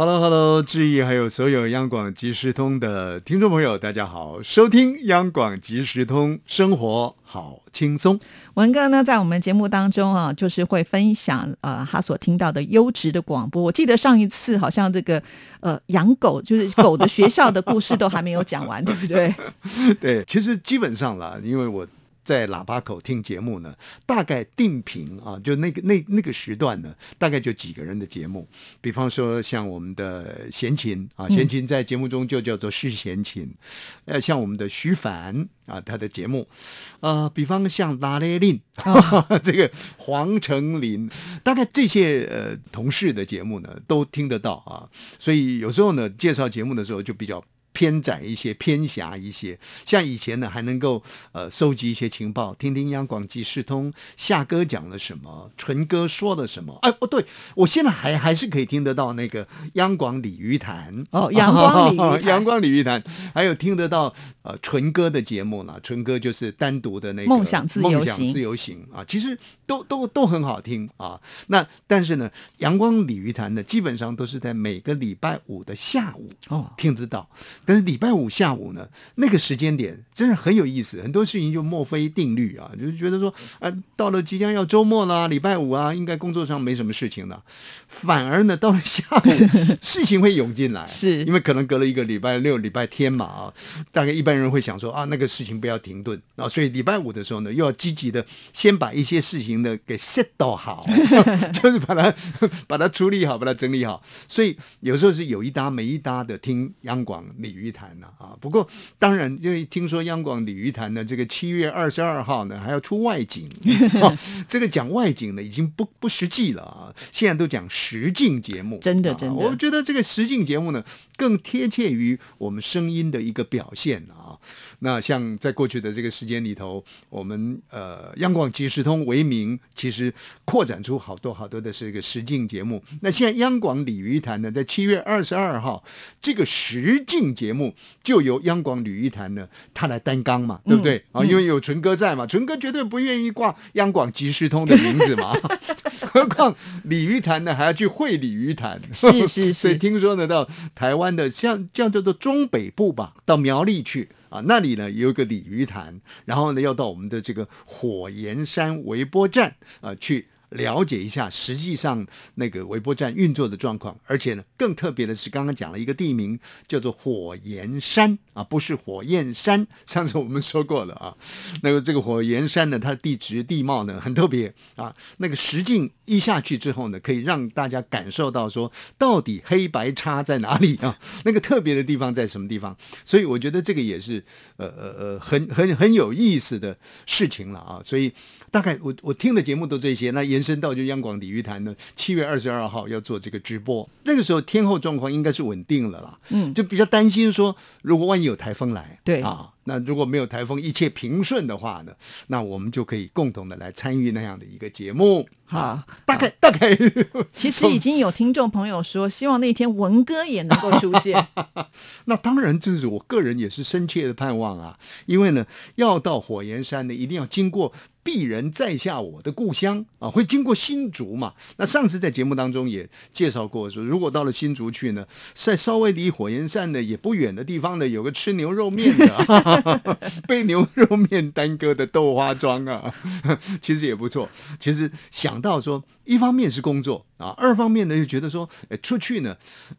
Hello，Hello，志毅，还有所有央广即时通的听众朋友，大家好，收听央广即时通，生活好轻松。文哥呢，在我们节目当中啊，就是会分享呃他所听到的优质的广播。我记得上一次好像这个呃养狗，就是狗的学校的故事都还没有讲完，对不对？对，其实基本上啦，因为我。在喇叭口听节目呢，大概定频啊，就那个那那个时段呢，大概就几个人的节目。比方说像我们的闲琴啊，闲琴在节目中就叫做是闲琴。呃，像我们的徐凡啊，他的节目，呃，比方像拉雷令，这个黄成林，大概这些呃同事的节目呢，都听得到啊。所以有时候呢，介绍节目的时候就比较。偏窄一些，偏狭一些。像以前呢，还能够呃收集一些情报，听听央广即时通夏哥讲了什么，纯哥说了什么。哎，不对，我现在还还是可以听得到那个央广鲤鱼潭哦，阳光鲤鱼潭，阳光鲤鱼潭，还有听得到呃纯哥的节目呢。纯哥就是单独的那个梦想自由行，梦想自由行啊，其实都都都很好听啊。那但是呢，阳光鲤鱼潭呢，基本上都是在每个礼拜五的下午哦听得到。但是礼拜五下午呢，那个时间点真是很有意思，很多事情就墨菲定律啊，就是觉得说，啊，到了即将要周末啦，礼拜五啊，应该工作上没什么事情了，反而呢，到了下午 事情会涌进来，是。因为可能隔了一个礼拜六、礼拜天嘛啊，大概一般人会想说啊，那个事情不要停顿啊，所以礼拜五的时候呢，又要积极的先把一些事情呢给 set 到好，就是把它 把它处理好，把它整理好，所以有时候是有一搭没一搭的听央广鲤鱼潭呢啊，不过当然因为听说央广鲤鱼潭呢，这个七月二十二号呢还要出外景，啊、这个讲外景呢已经不不实际了啊，现在都讲实境节目，啊真的真的我觉得这个实境节目呢更贴切于我们声音的一个表现啊。那像在过去的这个时间里头，我们呃央广即时通为名，其实扩展出好多好多的是一个实境节目。那现在央广鲤鱼潭呢，在七月二十二号这个实境节目就由央广鲤鱼潭呢他来担纲嘛，对不对、啊？因为有纯哥在嘛，纯哥绝对不愿意挂央广即时通的名字嘛，何况鲤鱼潭呢还要去会鲤鱼潭，是是所以，听说呢，到台湾的像叫叫做中北部吧，到苗栗去啊，那里呢有一个鲤鱼潭，然后呢要到我们的这个火焰山微波站啊去。了解一下实际上那个微波站运作的状况，而且呢，更特别的是，刚刚讲了一个地名叫做火焰山啊，不是火焰山。上次我们说过了啊，那个这个火焰山呢，它的地质地貌呢很特别啊，那个实境一下去之后呢，可以让大家感受到说，到底黑白差在哪里啊？那个特别的地方在什么地方？所以我觉得这个也是呃呃呃很很很有意思的事情了啊。所以大概我我听的节目都这些，那延伸到就央广鲤鱼潭呢，七月二十二号要做这个直播，那个时候天候状况应该是稳定了啦，嗯，就比较担心说，如果万一有台风来，对啊。那如果没有台风，一切平顺的话呢，那我们就可以共同的来参与那样的一个节目。好，大概大概，其实已经有听众朋友说，希望那天文哥也能够出现。那当然，这是我个人也是深切的盼望啊。因为呢，要到火焰山呢，一定要经过鄙人在下我的故乡啊，会经过新竹嘛。那上次在节目当中也介绍过说，如果到了新竹去呢，在稍微离火焰山呢也不远的地方呢，有个吃牛肉面的、啊，被牛肉面耽搁的豆花庄啊，其实也不错。其实想到说，一方面是工作啊，二方面呢又觉得说，呃，出去呢，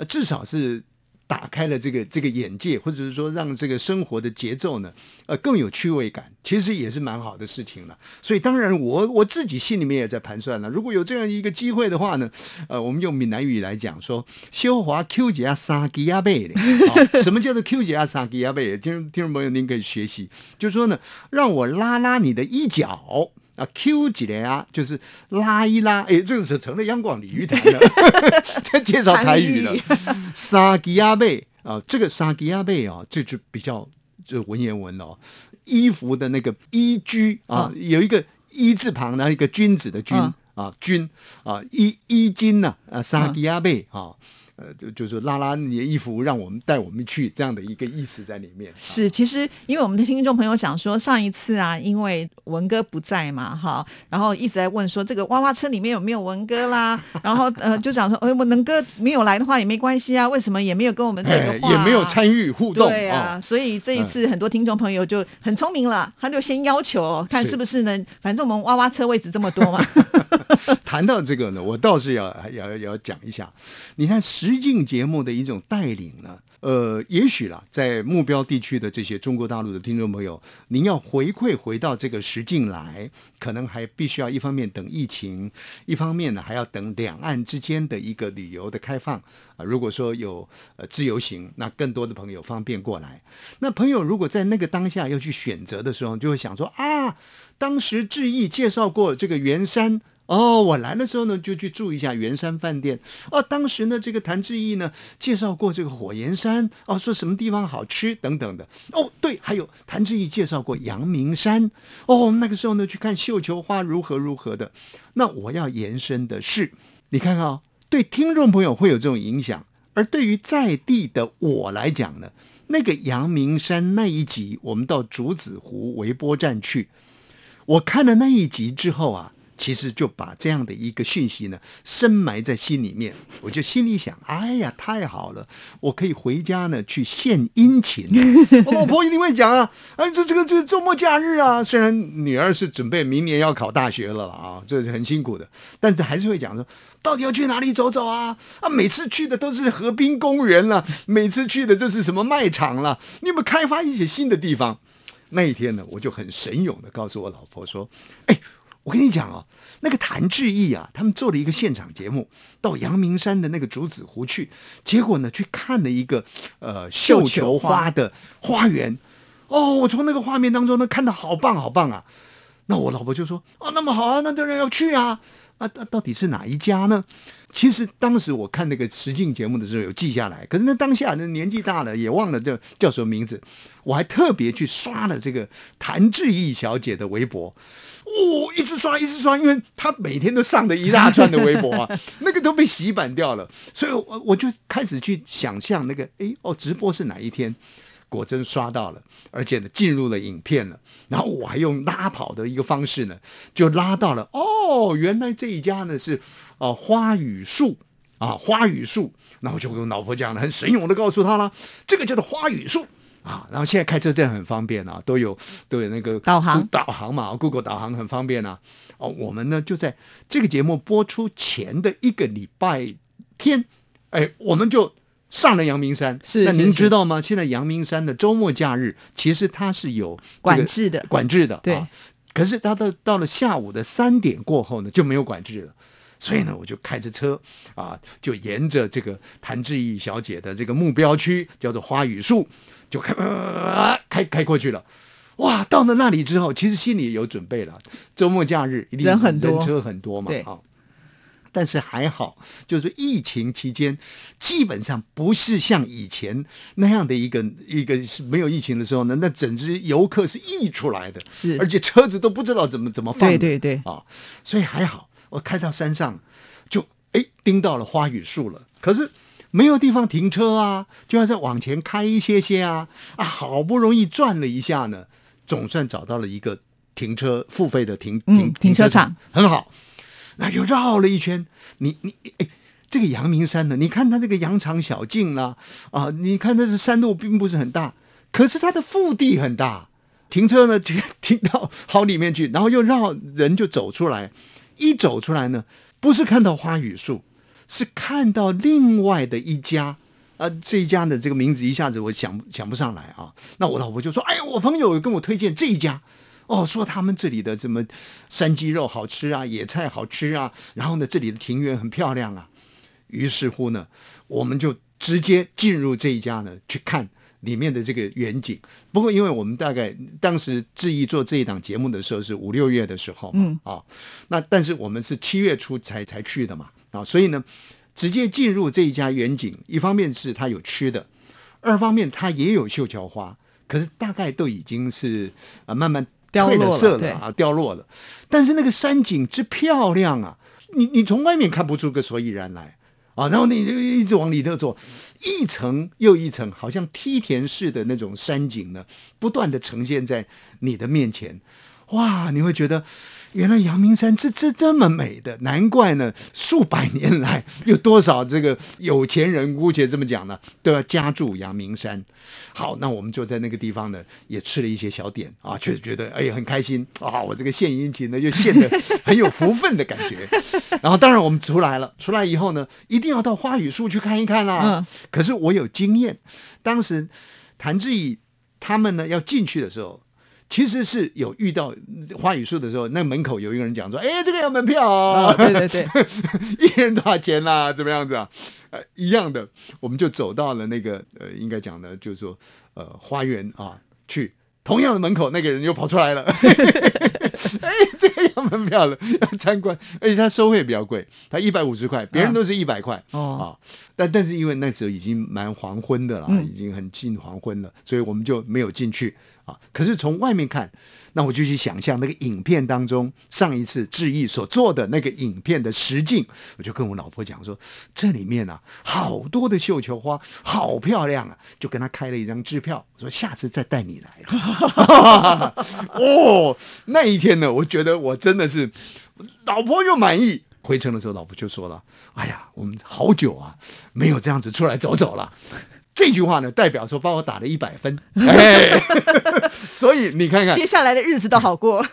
至少是。打开了这个这个眼界，或者是说让这个生活的节奏呢，呃，更有趣味感，其实也是蛮好的事情了。所以当然我我自己心里面也在盘算了，如果有这样一个机会的话呢，呃，我们用闽南语来讲说，修华 Q 姐啊三吉亚贝的，啊 什么叫做 Q 姐啊三吉亚贝？听听众朋友您可以学习，就是说呢，让我拉拉你的衣角。啊，Q 几连啊，就是拉一拉，哎，这个是成了央广鲤鱼台了，在介绍台语了。沙吉亚贝啊，这个沙吉亚贝啊，这就比较这文言文哦，衣服的那个衣居啊，有一个一字旁，然后一个君子的君嗯啊，君啊，衣衣襟呐，啊，沙吉亚贝啊。呃，就就是拉拉你的衣服，让我们带我们去这样的一个意思在里面。啊是，其实因为我们的听众朋友想说，上一次啊，因为文哥不在嘛，哈，然后一直在问说这个娃娃车里面有没有文哥啦，然后呃就讲说，哎，我能哥没有来的话也没关系啊，为什么也没有跟我们对也没有参与互动对啊，所以这一次很多听众朋友就很聪明了，他就先要求、哦、看是是不是呢，反正我们娃娃车位置这么多嘛，谈到这个呢，我倒是要要要讲一下，你看实境节目的一种带领呢，呃，也许啦，在目标地区的这些中国大陆的听众朋友，您要回馈回到这个实境来，可能还必须要一方面等疫情，一方面呢还要等两岸之间的一个旅游的开放啊、如果说有呃自由行，那更多的朋友方便过来。那朋友如果在那个当下要去选择的时候，就会想说啊，当时志毅介绍过这个圆山。哦，我来的时候呢，就去住一下圆山饭店。哦，当时呢，这个谭志毅呢介绍过这个火焰山，哦，说什么地方好吃等等的。哦，对，还有谭志毅介绍过阳明山。哦，那个时候呢去看绣球花如何如何的。那我要延伸的是，你看看哦，对听众朋友会有这种影响，而对于在地的我来讲呢，那个阳明山那一集，我们到竹子湖微波站去，我看了那一集之后啊，其实就把这样的一个讯息呢深埋在心里面。我就心里想，哎呀，太好了，我可以回家呢去献殷勤。我老婆一定会讲啊，哎，这这个这个周末假日啊，虽然女儿是准备明年要考大学了啊，这是很辛苦的，但是还是会讲说，到底要去哪里走走啊？啊，每次去的都是河滨公园了，每次去的就是什么卖场了，你有没有开发一些新的地方？那一天呢，我就很神勇的告诉我老婆说：“哎，我跟你讲哦，那个谭志毅啊，他们做了一个现场节目，到阳明山的那个竹子湖去，结果呢，去看了一个呃绣球花的花园。哦，我从那个画面当中呢，看到好棒好棒啊！那我老婆就说：哦，那么好啊，那当然要去啊！啊，到到底是哪一家呢？其实当时我看那个实境节目的时候有记下来，可是那当下那年纪大了也忘了叫叫什么名字，我还特别去刷了这个谭志毅小姐的微博，哦，一直刷一直刷，因为她每天都上的一大串的微博啊，那个都被洗版掉了，所以我我就开始去想象那个，诶，哦，直播是哪一天？果真刷到了，而且呢进入了影片了，然后我还用拉跑的一个方式呢，就拉到了哦，原来这一家呢是呃花语树啊花语树，那我就跟我老婆讲了，很神勇的告诉她了，这个叫做花语树。啊，然后现在开车真的很方便啊，都有都有那个导航导航嘛，Google 导航很方便啊。哦，我们呢就在这个节目播出前的一个礼拜天，哎，我们就上了阳明山。是那您知道吗？现在阳明山的周末假日其实它是有这个管制的管制的。对啊可是它到到了下午的三点过后呢，就没有管制了。所以呢，我就开着车啊，就沿着这个谭志毅小姐的这个目标区，叫做花语树，就开、呃、开开过去了。哇，到了那里之后，其实心里也有准备了，周末假日一定是人很多人车很多嘛，对啊。但是还好，就是疫情期间，基本上不是像以前那样的一个一个是没有疫情的时候呢，那整只游客是溢出来的，是。而且车子都不知道怎么怎么放的，对对对。啊，所以还好，我开到山上就哎盯到了花语树了，可是没有地方停车啊，就要再往前开一些些啊啊，好不容易转了一下呢，总算找到了一个停车付费的停嗯停停车场。场，很好。那就绕了一圈，你你哎，这个阳明山呢？你看它这个羊肠小径啦、啊，你看它的山路并不是很大，可是它的腹地很大，停车呢就 停到好里面去，然后又绕人就走出来，一走出来呢，不是看到花语树，是看到另外的一家。啊，这一家的这个名字一下子我想想不上来啊。那我老婆就说：“哎呀，我朋友跟我推荐这一家，哦，说他们这里的什么山鸡肉好吃啊，野菜好吃啊，然后呢，这里的庭园很漂亮啊。于是乎呢，我们就直接进入这一家呢，去看里面的这个远景。不过，因为我们大概当时志毅做这一档节目的时候是五六月的时候嘛，嗯啊，那但是我们是七月初才才去的嘛，啊，所以呢，直接进入这一家远景，一方面是它有吃的。二方面它也有绣球花，可是大概都已经是啊慢慢凋褪了色了啊，掉落了。但是那个山景之漂亮啊，你你从外面看不出个所以然来啊，然后你就一直往里头走，一层又一层，好像梯田式的那种山景呢，不断的呈现在你的面前，哇，你会觉得。原来阳明山是这这么美的，难怪呢！数百年来有多少这个有钱人，姑且这么讲呢，都要家住阳明山。好，那我们就在那个地方呢，也吃了一些小点啊，确实觉得哎呀很开心啊！我这个献殷勤呢，就献的很有福分的感觉。然后当然我们出来了，出来以后呢，一定要到花语树去看一看啦。嗯可是我有经验，当时谭志毅他们呢要进去的时候。其实是有遇到花语树的时候，那门口有一个人讲说：“哎，这个要门票哦。哦，对对对，一人多少钱啦、怎么样子啊？呃，一样的，我们就走到了那个呃，应该讲的，就是说呃，花园啊，去同样的门口，那个人又跑出来了。哎，这个要门票了，要参观，而且他收费比较贵，他一百五十块，别人都是一百块哦啊。但但是因为那时候已经蛮黄昏的了，嗯已经很近黄昏了，所以我们就没有进去啊。可是从外面看，那我就去想象那个影片当中上一次志毅所做的那个影片的实境，我就跟我老婆讲说，这里面啊好多的绣球花，好漂亮啊，就跟他开了一张支票，我说下次再带你来。哦，那一天呢，我觉得我真的是老婆又满意。回程的时候，老婆就说了：“哎呀，我们好久啊，没有这样子出来走走了。”这句话呢，代表说帮我打了一百分。哎，所以你看看接下来的日子都好过。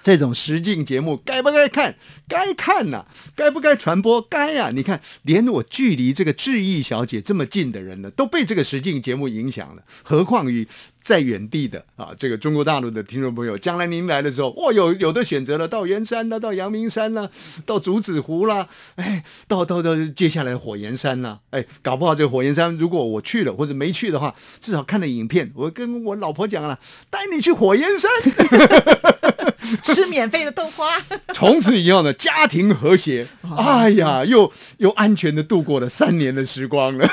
这种实境节目该不该看？该看呐、该不该传播？该呀、你看，连我距离这个志毅小姐这么近的人呢，都被这个实境节目影响了，何况于在原地的啊，这个中国大陆的听众朋友，将来您来的时候，哇，有有的选择了，到圆山啦，到阳明山啦，到竹子湖啦，哎，到到到接下来火焰山啦，哎，搞不好这个火焰山，如果我去了或者没去的话，至少看了影片，我跟我老婆讲了，带你去火焰山。吃免费的豆花，从此以后呢，家庭和谐，哎呀，又又安全的度过了三年的时光了。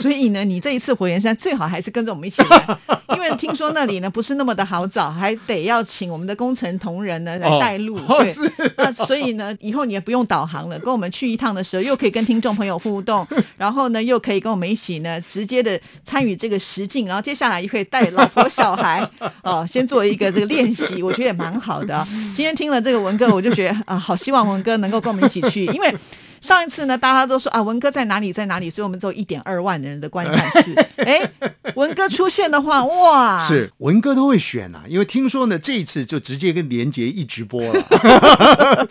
所以呢，你这一次火焰山最好还是跟着我们一起来，因为听说那里呢不是那么的好找，还得要请我们的工程同仁呢来带路。对，那所以呢，以后你也不用导航了，跟我们去一趟的时候，又可以跟听众朋友互动，然后呢，又可以跟我们一起呢直接的参与这个实境，然后接下来又可以带老婆小孩哦，先做一个这个练习，我觉得也蛮好的啊、今天听了这个文哥，我就觉得啊，好希望文哥能够跟我们一起去，因为。上一次呢，大家都说啊，文哥在哪里，在哪里，所以我们只有一点二万人的观看次。哎，文哥出现的话，哇，是文哥都会选啊，因为听说呢，这一次就直接跟连杰一直播了，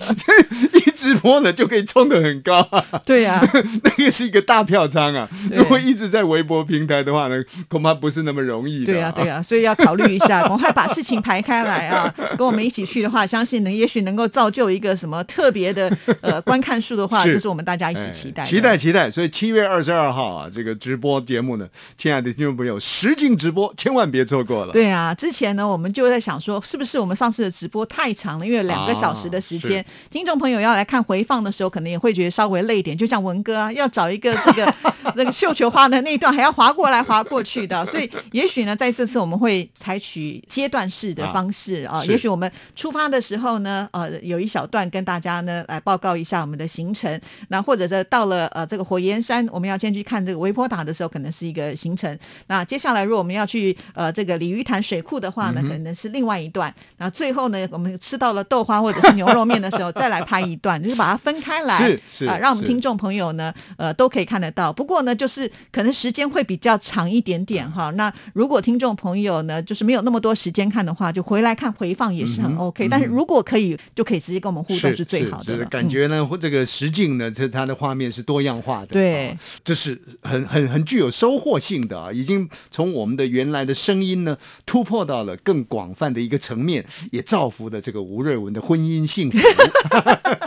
一直播呢就可以冲得很高、啊，对呀、那个是一个大票仓啊。如果一直在微博平台的话呢，恐怕不是那么容易的、对呀、对呀、所以要考虑一下，赶快把事情排开来啊！跟我们一起去的话，相信能，也许能够造就一个什么特别的呃观看数的话，是这是我们大家一起哎期待的、期待期待。所以七月二十二号啊，这个直播节目呢，亲爱的听众朋友，实景直播千万别错过了。对啊，之前呢，我们就在想说，是不是我们上次的直播太长了？因为两个小时的时间，啊听众朋友要来看回放的时候，可能也会觉得稍微累一点。就像文哥啊，要找一个这个 那个绣球花的那一段，还要划过来划过去的，所以也许呢，在这次我们会采取阶段式的方式啊，是也许我们出发的时候呢，呃，有一小段跟大家呢来报告一下我们的行程，那或者是到了呃这个火焰山，我们要先去看这个微波塔的时候，可能是一个行程。那接下来如果我们要去呃这个鲤鱼潭水库的话嗯呢，可能是另外一段。然后最后呢，我们吃到了豆花或者是牛肉面的时候，再来拍一段，就是把它分开来，是是啊，让我们听众朋友呢呃都可以看得到。不过呢，就是可能时间会比较长一点点哈。那如果听众朋友呢就是没有那么多时间看的话，就回来看回放也是很 OK、但是如果可以，就可以直接跟我们互动是最好的了。感觉呢，或这个实境呢，这它的画面是多样化的，对啊这是很很很具有收获性的啊，已经从我们的原来的声音呢，突破到了更广泛的一个层面，也造福了这个吴瑞文的婚姻幸福。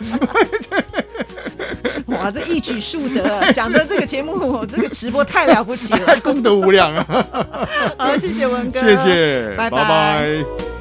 嗯 哇，这一举数得，讲的这个节目，这个直播太了不起了。功德无量啊！好，谢谢文哥，谢谢，拜拜拜